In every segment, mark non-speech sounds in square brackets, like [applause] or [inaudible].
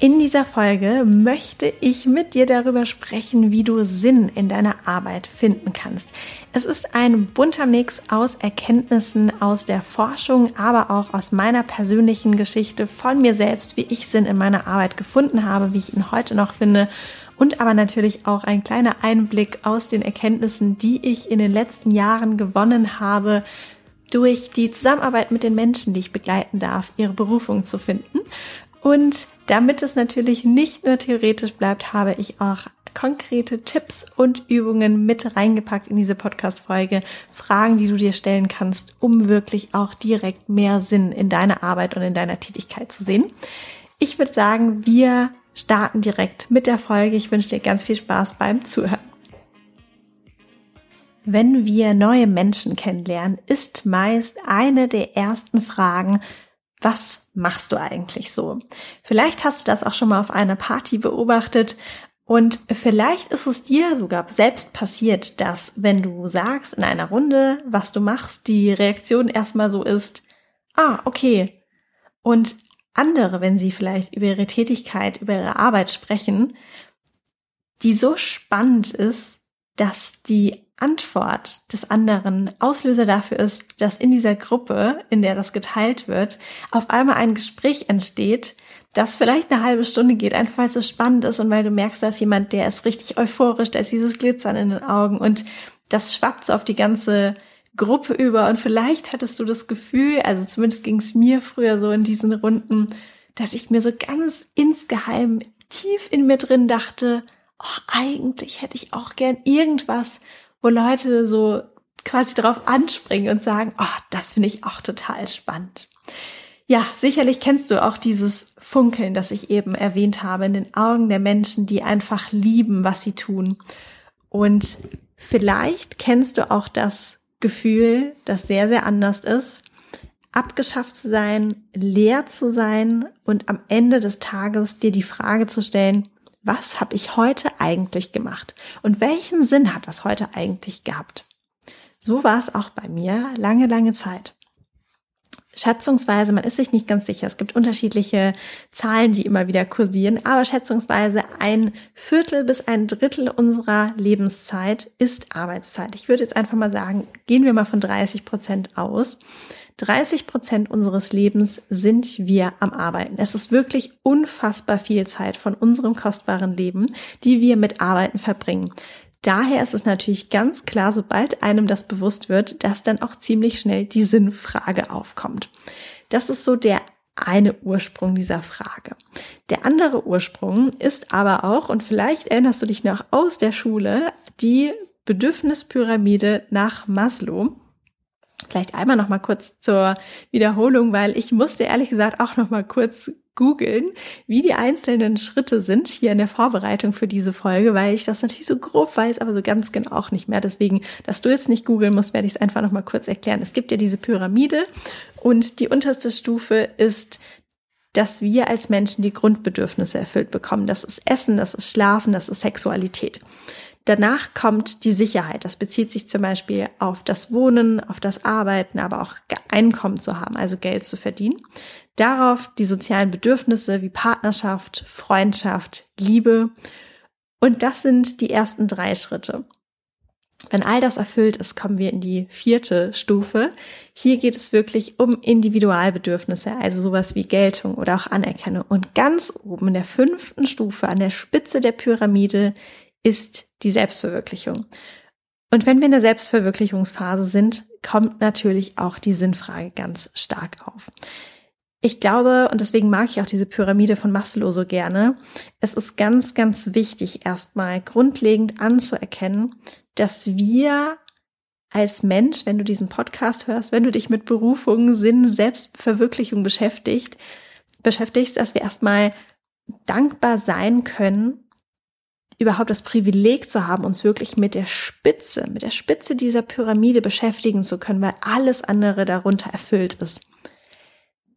In dieser Folge möchte ich mit dir darüber sprechen, wie du Sinn in deiner Arbeit finden kannst. Es ist ein bunter Mix aus Erkenntnissen aus der Forschung, aber auch aus meiner persönlichen Geschichte von mir selbst, wie ich Sinn in meiner Arbeit gefunden habe, wie ich ihn heute noch finde und aber natürlich auch ein kleiner Einblick aus den Erkenntnissen, die ich in den letzten Jahren gewonnen habe, durch die Zusammenarbeit mit den Menschen, die ich begleiten darf, ihre Berufung zu finden. Und damit es natürlich nicht nur theoretisch bleibt, habe ich auch konkrete Tipps und Übungen mit reingepackt in diese Podcast-Folge. Fragen, die du dir stellen kannst, um wirklich auch direkt mehr Sinn in deiner Arbeit und in deiner Tätigkeit zu sehen. Ich würde sagen, wir starten direkt mit der Folge. Ich wünsche dir ganz viel Spaß beim Zuhören. Wenn wir neue Menschen kennenlernen, ist meist eine der ersten Fragen, was machst du eigentlich so? Vielleicht hast du das auch schon mal auf einer Party beobachtet und vielleicht ist es dir sogar selbst passiert, dass wenn du sagst in einer Runde, was du machst, die Reaktion erstmal so ist, ah, okay. Und andere, wenn sie vielleicht über ihre Tätigkeit, über ihre Arbeit sprechen, die so spannend ist, dass die Antwort des anderen Auslöser dafür ist, dass in dieser Gruppe, in der das geteilt wird, auf einmal ein Gespräch entsteht, das vielleicht eine halbe Stunde geht, einfach weil es so spannend ist und weil du merkst, da ist jemand, der ist richtig euphorisch, da ist dieses Glitzern in den Augen und das schwappt so auf die ganze Gruppe über und vielleicht hattest du das Gefühl, also zumindest ging es mir früher so in diesen Runden, dass ich mir so ganz insgeheim tief in mir drin dachte, oh, eigentlich hätte ich auch gern irgendwas, wo Leute so quasi darauf anspringen und sagen, oh, das finde ich auch total spannend. Ja, sicherlich kennst du auch dieses Funkeln, das ich eben erwähnt habe, in den Augen der Menschen, die einfach lieben, was sie tun. Und vielleicht kennst du auch das Gefühl, das sehr, sehr anders ist, abgeschafft zu sein, leer zu sein und am Ende des Tages dir die Frage zu stellen, was habe ich heute eigentlich gemacht und welchen Sinn hat das heute eigentlich gehabt? So war es auch bei mir lange, lange Zeit. Schätzungsweise, man ist sich nicht ganz sicher, es gibt unterschiedliche Zahlen, die immer wieder kursieren, aber schätzungsweise ein Viertel bis ein Drittel unserer Lebenszeit ist Arbeitszeit. Ich würde jetzt einfach mal sagen, gehen wir mal von 30 Prozent aus. 30 Prozent unseres Lebens sind wir am Arbeiten. Es ist wirklich unfassbar viel Zeit von unserem kostbaren Leben, die wir mit Arbeiten verbringen. Daher ist es natürlich ganz klar, sobald einem das bewusst wird, dass dann auch ziemlich schnell die Sinnfrage aufkommt. Das ist so der eine Ursprung dieser Frage. Der andere Ursprung ist aber auch, und vielleicht erinnerst du dich noch aus der Schule, die Bedürfnispyramide nach Maslow. Vielleicht einmal noch mal kurz zur Wiederholung, weil ich musste ehrlich gesagt auch noch mal kurz googeln, wie die einzelnen Schritte sind hier in der Vorbereitung für diese Folge, weil ich das natürlich so grob weiß, aber so ganz genau auch nicht mehr. Deswegen, dass du jetzt nicht googeln musst, werde ich es einfach noch mal kurz erklären. Es gibt ja diese Pyramide und die unterste Stufe ist dass wir als Menschen die Grundbedürfnisse erfüllt bekommen. Das ist Essen, das ist Schlafen, das ist Sexualität. Danach kommt die Sicherheit. Das bezieht sich zum Beispiel auf das Wohnen, auf das Arbeiten, aber auch Einkommen zu haben, also Geld zu verdienen. Darauf die sozialen Bedürfnisse wie Partnerschaft, Freundschaft, Liebe. Und das sind die ersten drei Schritte. Wenn all das erfüllt ist, kommen wir in die vierte Stufe. Hier geht es wirklich um Individualbedürfnisse, also sowas wie Geltung oder auch Anerkennung. Und ganz oben in der fünften Stufe, an der Spitze der Pyramide, ist die Selbstverwirklichung. Und wenn wir in der Selbstverwirklichungsphase sind, kommt natürlich auch die Sinnfrage ganz stark auf. Ich glaube, und deswegen mag ich auch diese Pyramide von Maslow so gerne, es ist ganz, ganz wichtig, erstmal grundlegend anzuerkennen, dass wir als Mensch, wenn du diesen Podcast hörst, wenn du dich mit Berufung, Sinn, Selbstverwirklichung beschäftigt, beschäftigst, dass wir erstmal dankbar sein können, überhaupt das Privileg zu haben, uns wirklich mit der Spitze, mit der Spitze dieser Pyramide beschäftigen zu können, weil alles andere darunter erfüllt ist.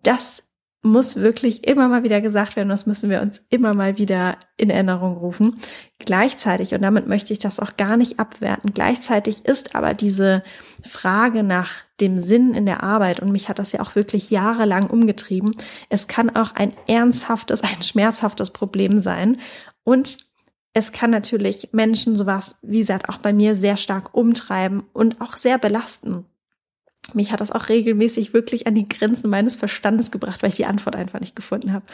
Das muss wirklich immer mal wieder gesagt werden, das müssen wir uns immer mal wieder in Erinnerung rufen. Gleichzeitig, und damit möchte ich das auch gar nicht abwerten, gleichzeitig ist aber diese Frage nach dem Sinn in der Arbeit, und mich hat das ja auch wirklich jahrelang umgetrieben, es kann auch ein ernsthaftes, ein schmerzhaftes Problem sein. Und es kann natürlich Menschen sowas, wie gesagt, auch bei mir sehr stark umtreiben und auch sehr belasten. Mich hat das auch regelmäßig wirklich an die Grenzen meines Verstandes gebracht, weil ich die Antwort einfach nicht gefunden habe.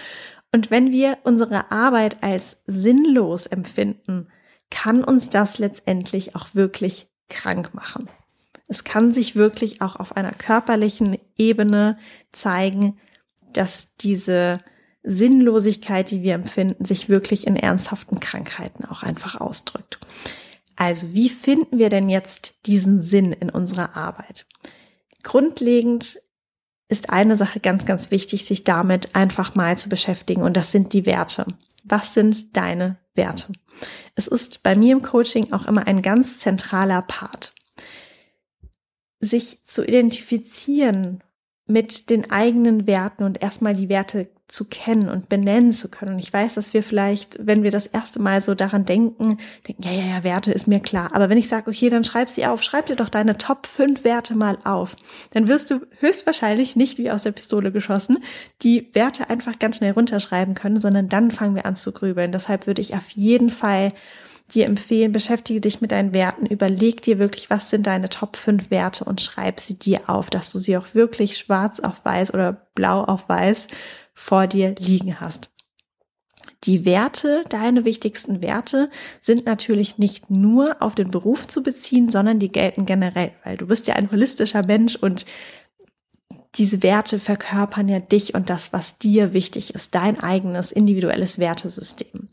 Und wenn wir unsere Arbeit als sinnlos empfinden, kann uns das letztendlich auch wirklich krank machen. Es kann sich wirklich auch auf einer körperlichen Ebene zeigen, dass diese Sinnlosigkeit, die wir empfinden, sich wirklich in ernsthaften Krankheiten auch einfach ausdrückt. Also wie finden wir denn jetzt diesen Sinn in unserer Arbeit? Grundlegend ist eine Sache ganz, ganz wichtig, sich damit einfach mal zu beschäftigen und das sind die Werte. Was sind deine Werte? Es ist bei mir im Coaching auch immer ein ganz zentraler Part. Sich zu identifizieren mit den eigenen Werten und erstmal die Werte zu kennen und benennen zu können. Und ich weiß, dass wir vielleicht, wenn wir das erste Mal so daran denken, denken, ja, ja, ja, Werte ist mir klar. Aber wenn ich sage, okay, dann schreib sie auf, schreib dir doch deine Top 5 Werte mal auf, dann wirst du höchstwahrscheinlich nicht wie aus der Pistole geschossen die Werte einfach ganz schnell runterschreiben können, sondern dann fangen wir an zu grübeln. Deshalb würde ich auf jeden Fall dir empfehlen, beschäftige dich mit deinen Werten, überleg dir wirklich, was sind deine Top 5 Werte und schreib sie dir auf, dass du sie auch wirklich schwarz auf weiß oder blau auf weiß vor dir liegen hast. Die Werte, deine wichtigsten Werte, sind natürlich nicht nur auf den Beruf zu beziehen, sondern die gelten generell, weil du bist ja ein holistischer Mensch und diese Werte verkörpern ja dich und das, was dir wichtig ist, dein eigenes individuelles Wertesystem.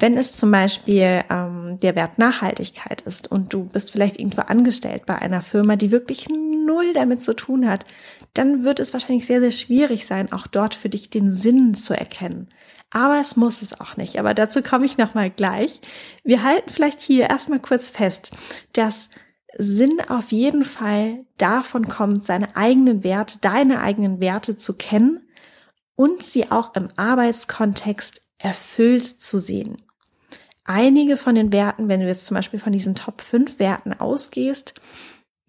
Wenn es zum Beispiel ähm, der Wert Nachhaltigkeit ist und du bist vielleicht irgendwo angestellt bei einer Firma, die wirklich null damit zu tun hat, dann wird es wahrscheinlich sehr, sehr schwierig sein, auch dort für dich den Sinn zu erkennen. Aber es muss es auch nicht. Aber dazu komme ich nochmal gleich. Wir halten vielleicht hier erstmal kurz fest, dass Sinn auf jeden Fall davon kommt, seine eigenen Werte, deine eigenen Werte zu kennen und sie auch im Arbeitskontext erfüllt zu sehen einige von den Werten, wenn du jetzt zum Beispiel von diesen Top 5 Werten ausgehst,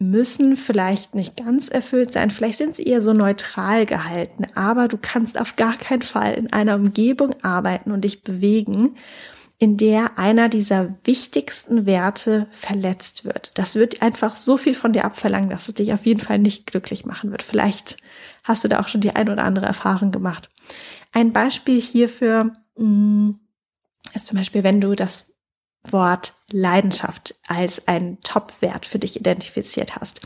müssen vielleicht nicht ganz erfüllt sein, vielleicht sind sie eher so neutral gehalten, aber du kannst auf gar keinen Fall in einer Umgebung arbeiten und dich bewegen, in der einer dieser wichtigsten Werte verletzt wird. Das wird einfach so viel von dir abverlangen, dass es dich auf jeden Fall nicht glücklich machen wird. Vielleicht hast du da auch schon die ein oder andere Erfahrung gemacht. Ein Beispiel hierfür, mh, mm, ist zum Beispiel, wenn du das Wort Leidenschaft als einen Top-Wert für dich identifiziert hast.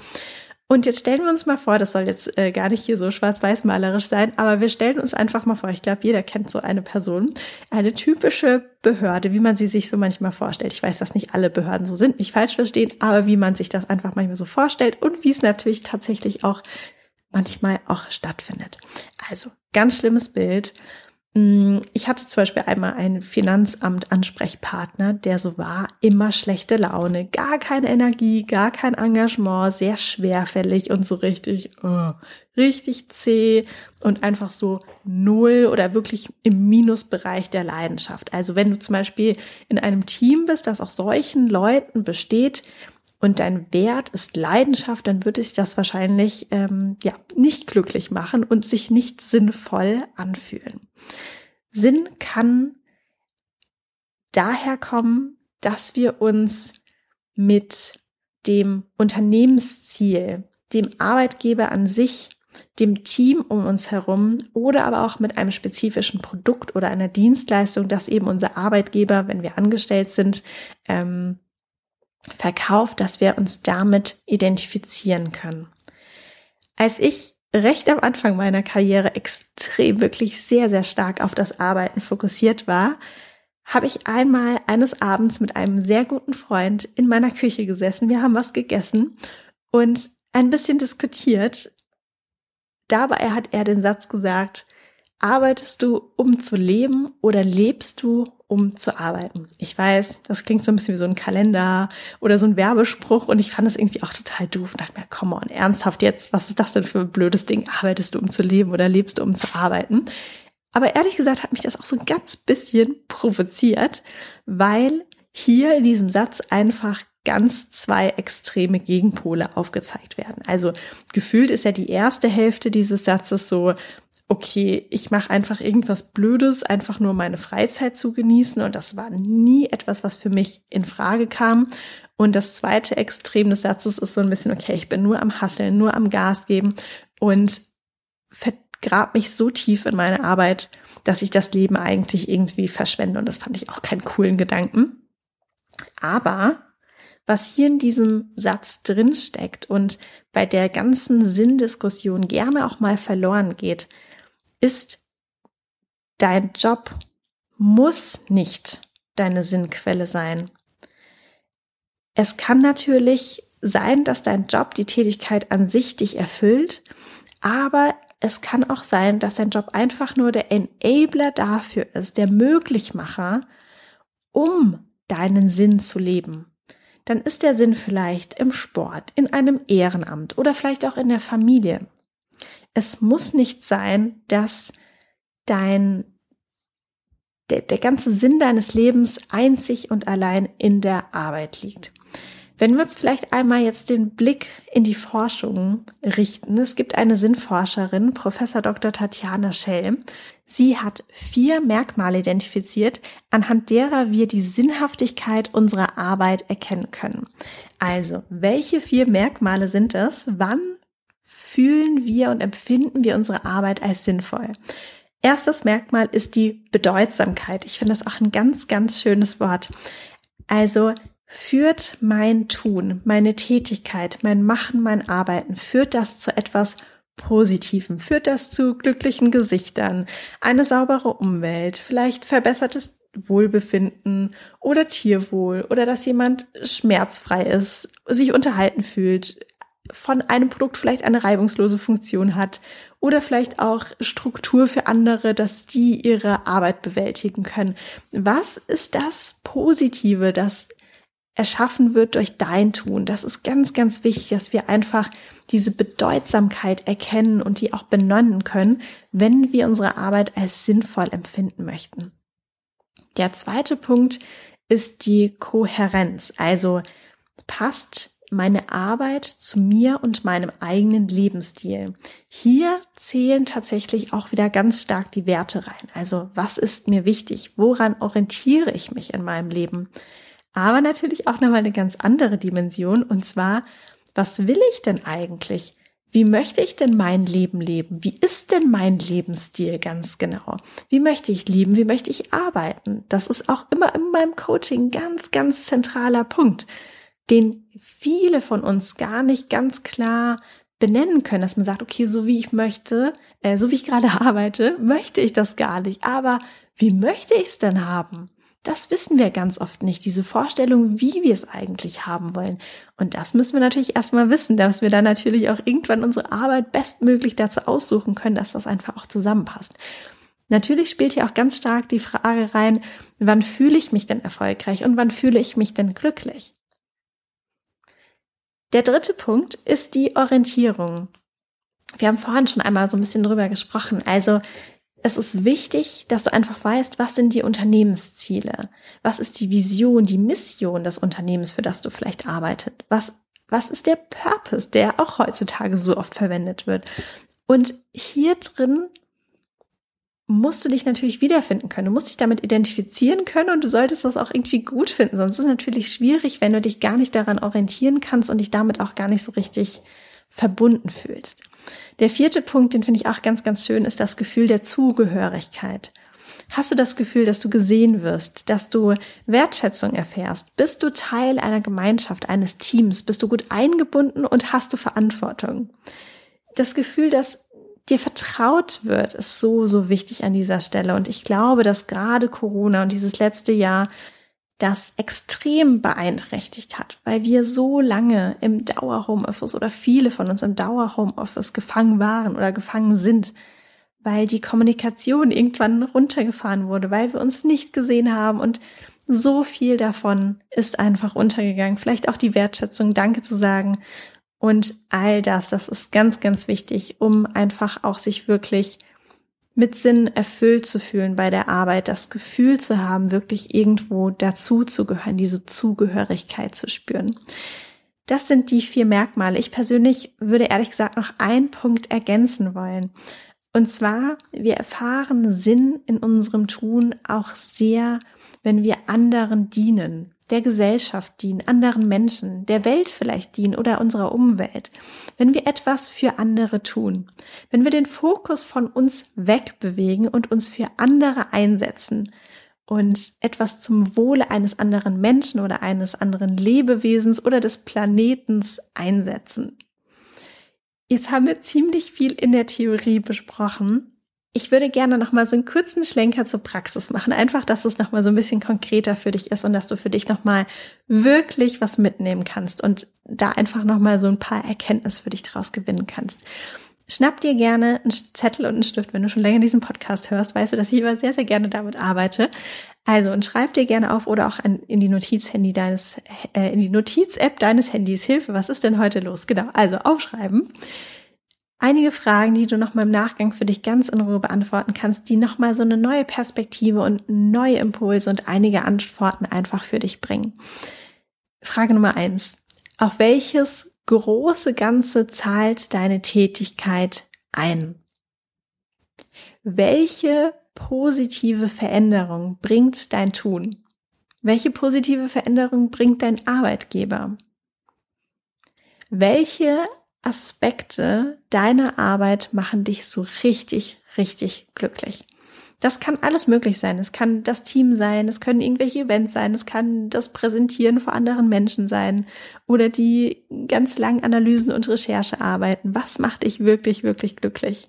Und jetzt stellen wir uns mal vor, das soll jetzt äh, gar nicht hier so schwarz-weiß-malerisch sein, aber wir stellen uns einfach mal vor, ich glaube, jeder kennt so eine Person, eine typische Behörde, wie man sie sich so manchmal vorstellt. Ich weiß, dass nicht alle Behörden so sind, nicht falsch verstehen, aber wie man sich das einfach manchmal so vorstellt und wie es natürlich tatsächlich auch manchmal auch stattfindet. Also, ganz schlimmes Bild. Mm, ich hatte zum Beispiel einmal einen Finanzamt-Ansprechpartner, der so war, immer schlechte Laune, gar keine Energie, gar kein Engagement, sehr schwerfällig und so richtig, oh, richtig zäh und einfach so null oder wirklich im Minusbereich der Leidenschaft. Also wenn du zum Beispiel in einem Team bist, das aus solchen Leuten besteht, und dein Wert ist Leidenschaft, dann würde sich das wahrscheinlich ähm, ja nicht glücklich machen und sich nicht sinnvoll anfühlen. Sinn kann daher kommen, dass wir uns mit dem Unternehmensziel, dem Arbeitgeber an sich, dem Team um uns herum oder aber auch mit einem spezifischen Produkt oder einer Dienstleistung, das eben unser Arbeitgeber, wenn wir angestellt sind, ähm, verkauft, dass wir uns damit identifizieren können. Als ich recht am Anfang meiner Karriere extrem, wirklich sehr, sehr stark auf das Arbeiten fokussiert war, habe ich einmal eines Abends mit einem sehr guten Freund in meiner Küche gesessen. Wir haben was gegessen und ein bisschen diskutiert. Dabei hat er den Satz gesagt, arbeitest du, um zu leben oder lebst du, um zu arbeiten. Ich weiß, das klingt so ein bisschen wie so ein Kalender oder so ein Werbespruch und ich fand es irgendwie auch total doof und dachte mir, komm on, ernsthaft jetzt, was ist das denn für ein blödes Ding? Arbeitest du, um zu leben oder lebst du, um zu arbeiten? Aber ehrlich gesagt hat mich das auch so ein ganz bisschen provoziert, weil hier in diesem Satz einfach ganz zwei extreme Gegenpole aufgezeigt werden. Also gefühlt ist ja die erste Hälfte dieses Satzes so, okay, ich mache einfach irgendwas Blödes, einfach nur meine Freizeit zu genießen und das war nie etwas, was für mich in Frage kam. Und das zweite Extrem des Satzes ist so ein bisschen, okay, ich bin nur am Hasseln, nur am Gas geben und vergrab mich so tief in meine Arbeit, dass ich das Leben eigentlich irgendwie verschwende. Und das fand ich auch keinen coolen Gedanken. Aber was hier in diesem Satz drin steckt und bei der ganzen Sinndiskussion gerne auch mal verloren geht, ist, dein Job muss nicht deine Sinnquelle sein. Es kann natürlich sein, dass dein Job die Tätigkeit an sich dich erfüllt, aber es kann auch sein, dass dein Job einfach nur der Enabler dafür ist, der Möglichmacher, um deinen Sinn zu leben. Dann ist der Sinn vielleicht im Sport, in einem Ehrenamt oder vielleicht auch in der Familie es muss nicht sein, dass dein der, der ganze Sinn deines Lebens einzig und allein in der Arbeit liegt. Wenn wir uns vielleicht einmal jetzt den Blick in die Forschung richten. Es gibt eine Sinnforscherin, Professor Dr. Tatjana Schell. Sie hat vier Merkmale identifiziert, anhand derer wir die Sinnhaftigkeit unserer Arbeit erkennen können. Also, welche vier Merkmale sind es? Wann fühlen wir und empfinden wir unsere Arbeit als sinnvoll. Erstes Merkmal ist die Bedeutsamkeit. Ich finde das auch ein ganz, ganz schönes Wort. Also führt mein Tun, meine Tätigkeit, mein Machen, mein Arbeiten, führt das zu etwas Positivem, führt das zu glücklichen Gesichtern, eine saubere Umwelt, vielleicht verbessertes Wohlbefinden oder Tierwohl oder dass jemand schmerzfrei ist, sich unterhalten fühlt, von einem Produkt vielleicht eine reibungslose Funktion hat oder vielleicht auch Struktur für andere, dass die ihre Arbeit bewältigen können. Was ist das Positive, das erschaffen wird durch dein Tun? Das ist ganz, ganz wichtig, dass wir einfach diese Bedeutsamkeit erkennen und die auch benennen können, wenn wir unsere Arbeit als sinnvoll empfinden möchten. Der zweite Punkt ist die Kohärenz. Also passt meine Arbeit zu mir und meinem eigenen Lebensstil. Hier zählen tatsächlich auch wieder ganz stark die Werte rein. Also was ist mir wichtig? Woran orientiere ich mich in meinem Leben? Aber natürlich auch nochmal eine ganz andere Dimension und zwar, was will ich denn eigentlich? Wie möchte ich denn mein Leben leben? Wie ist denn mein Lebensstil ganz genau? Wie möchte ich leben? Wie möchte ich arbeiten? Das ist auch immer in meinem Coaching ganz, ganz zentraler Punkt den viele von uns gar nicht ganz klar benennen können, dass man sagt, okay, so wie ich möchte, äh, so wie ich gerade [laughs] arbeite, möchte ich das gar nicht. Aber wie möchte ich es denn haben? Das wissen wir ganz oft nicht, diese Vorstellung, wie wir es eigentlich haben wollen. Und das müssen wir natürlich erstmal wissen, dass wir dann natürlich auch irgendwann unsere Arbeit bestmöglich dazu aussuchen können, dass das einfach auch zusammenpasst. Natürlich spielt hier auch ganz stark die Frage rein, wann fühle ich mich denn erfolgreich und wann fühle ich mich denn glücklich? Der dritte Punkt ist die Orientierung. Wir haben vorhin schon einmal so ein bisschen drüber gesprochen. Also es ist wichtig, dass du einfach weißt, was sind die Unternehmensziele? Was ist die Vision, die Mission des Unternehmens, für das du vielleicht arbeitest? Was, was ist der Purpose, der auch heutzutage so oft verwendet wird? Und hier drin musst du dich natürlich wiederfinden können. Du musst dich damit identifizieren können und du solltest das auch irgendwie gut finden. Sonst ist es natürlich schwierig, wenn du dich gar nicht daran orientieren kannst und dich damit auch gar nicht so richtig verbunden fühlst. Der vierte Punkt, den finde ich auch ganz, ganz schön, ist das Gefühl der Zugehörigkeit. Hast du das Gefühl, dass du gesehen wirst, dass du Wertschätzung erfährst? Bist du Teil einer Gemeinschaft, eines Teams? Bist du gut eingebunden und hast du Verantwortung? Das Gefühl, dass dir vertraut wird, ist so, so wichtig an dieser Stelle. Und ich glaube, dass gerade Corona und dieses letzte Jahr das extrem beeinträchtigt hat, weil wir so lange im Dauer-Homeoffice oder viele von uns im Dauer-Homeoffice gefangen waren oder gefangen sind, weil die Kommunikation irgendwann runtergefahren wurde, weil wir uns nicht gesehen haben und so viel davon ist einfach untergegangen. Vielleicht auch die Wertschätzung, Danke zu sagen und all das, das ist ganz, ganz wichtig, um einfach auch sich wirklich mit Sinn erfüllt zu fühlen bei der Arbeit, das Gefühl zu haben, wirklich irgendwo dazu zu gehören, diese Zugehörigkeit zu spüren. Das sind die vier Merkmale. Ich persönlich würde ehrlich gesagt noch einen Punkt ergänzen wollen. Und zwar, wir erfahren Sinn in unserem Tun auch sehr, wenn wir anderen dienen, der Gesellschaft dienen, anderen Menschen, der Welt vielleicht dienen oder unserer Umwelt. Wenn wir etwas für andere tun, wenn wir den Fokus von uns wegbewegen und uns für andere einsetzen, und etwas zum Wohle eines anderen Menschen oder eines anderen Lebewesens oder des Planetens einsetzen. Jetzt haben wir ziemlich viel in der Theorie besprochen. Ich würde gerne noch mal so einen kurzen Schlenker zur Praxis machen, einfach, dass es noch mal so ein bisschen konkreter für dich ist und dass du für dich noch mal wirklich was mitnehmen kannst und da einfach noch mal so ein paar Erkenntnisse für dich daraus gewinnen kannst. Schnapp dir gerne einen Zettel und einen Stift, wenn du schon länger diesen Podcast hörst, weißt du, dass ich immer sehr, sehr gerne damit arbeite. Also und schreib dir gerne auf oder auch in die Notizhandy deines, äh, in die Notiz-App deines Handys. Hilfe, was ist denn heute los? Genau, also aufschreiben. Einige Fragen, die du noch mal im Nachgang für dich ganz in Ruhe beantworten kannst, die noch mal so eine neue Perspektive und neue Impulse und einige Antworten einfach für dich bringen. Frage Nummer eins. Auf welches große Ganze zahlt deine Tätigkeit ein? Welche positive Veränderung bringt dein Tun? Welche positive Veränderung bringt dein Arbeitgeber? Welche Aspekte deiner Arbeit machen dich so richtig, richtig glücklich? Das kann alles möglich sein. Es kann das Team sein, es können irgendwelche Events sein, es kann das Präsentieren vor anderen Menschen sein oder die ganz langen Analysen und Recherchearbeiten. Was macht dich wirklich, wirklich glücklich?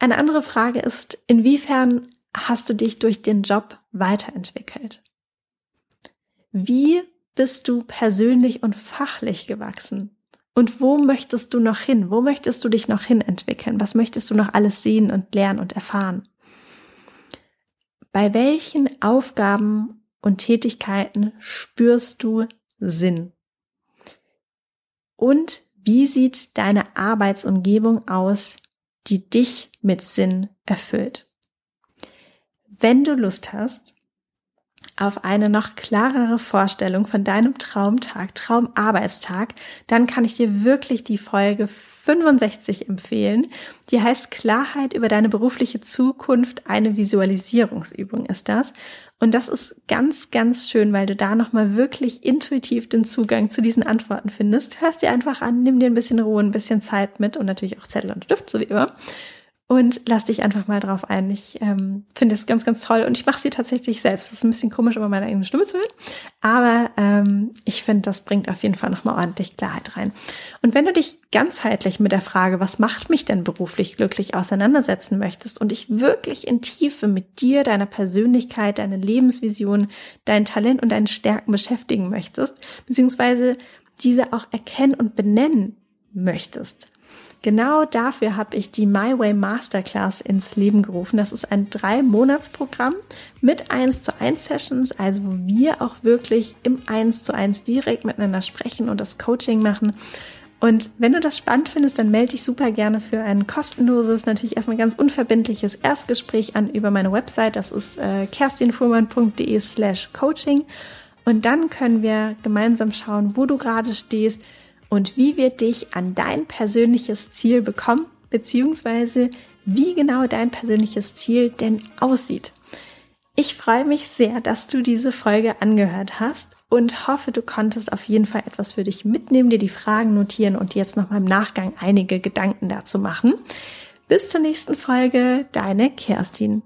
Eine andere Frage ist, inwiefern hast du dich durch den Job weiterentwickelt? Wie bist du persönlich und fachlich gewachsen? Und wo möchtest du noch hin? Wo möchtest du dich noch hin entwickeln? Was möchtest du noch alles sehen und lernen und erfahren? Bei welchen Aufgaben und Tätigkeiten spürst du Sinn? Und wie sieht deine Arbeitsumgebung aus, die dich mit Sinn erfüllt? Wenn du Lust hast auf eine noch klarere Vorstellung von deinem Traumtag, Traumarbeitstag, dann kann ich dir wirklich die Folge 65 empfehlen. Die heißt Klarheit über deine berufliche Zukunft. Eine Visualisierungsübung ist das. Und das ist ganz, ganz schön, weil du da nochmal wirklich intuitiv den Zugang zu diesen Antworten findest. Hörst dir einfach an, nimm dir ein bisschen Ruhe, ein bisschen Zeit mit und natürlich auch Zettel und Stift, so wie immer und lass dich einfach mal drauf ein. Ich ähm, finde es ganz, ganz toll und ich mache sie tatsächlich selbst. Das ist ein bisschen komisch, über meine eigene Stimme zu hören, aber ähm, ich finde, das bringt auf jeden Fall nochmal ordentlich Klarheit rein. Und wenn du dich ganzheitlich mit der Frage, was macht mich denn beruflich glücklich, auseinandersetzen möchtest und dich wirklich in Tiefe mit dir, deiner Persönlichkeit, deiner Lebensvision, dein Talent und deinen Stärken beschäftigen möchtest, beziehungsweise diese auch erkennen und benennen möchtest, Genau dafür habe ich die My Way Masterclass ins Leben gerufen. Das ist ein drei-Monats-Programm mit 1 zu 1 Sessions, also wo wir auch wirklich im 1 zu 1 direkt miteinander sprechen und das Coaching machen. Und wenn du das spannend findest, dann melde dich super gerne für ein kostenloses, natürlich erstmal ganz unverbindliches Erstgespräch an über meine Website. Das ist äh, kerstinfuhrmann.de slash coaching. Und dann können wir gemeinsam schauen, wo du gerade stehst, und wie wir dich an dein persönliches Ziel bekommen, beziehungsweise wie genau dein persönliches Ziel denn aussieht. Ich freue mich sehr, dass du diese Folge angehört hast und hoffe, du konntest auf jeden Fall etwas für dich mitnehmen, dir die Fragen notieren und jetzt nochmal im Nachgang einige Gedanken dazu machen. Bis zur nächsten Folge, deine Kerstin.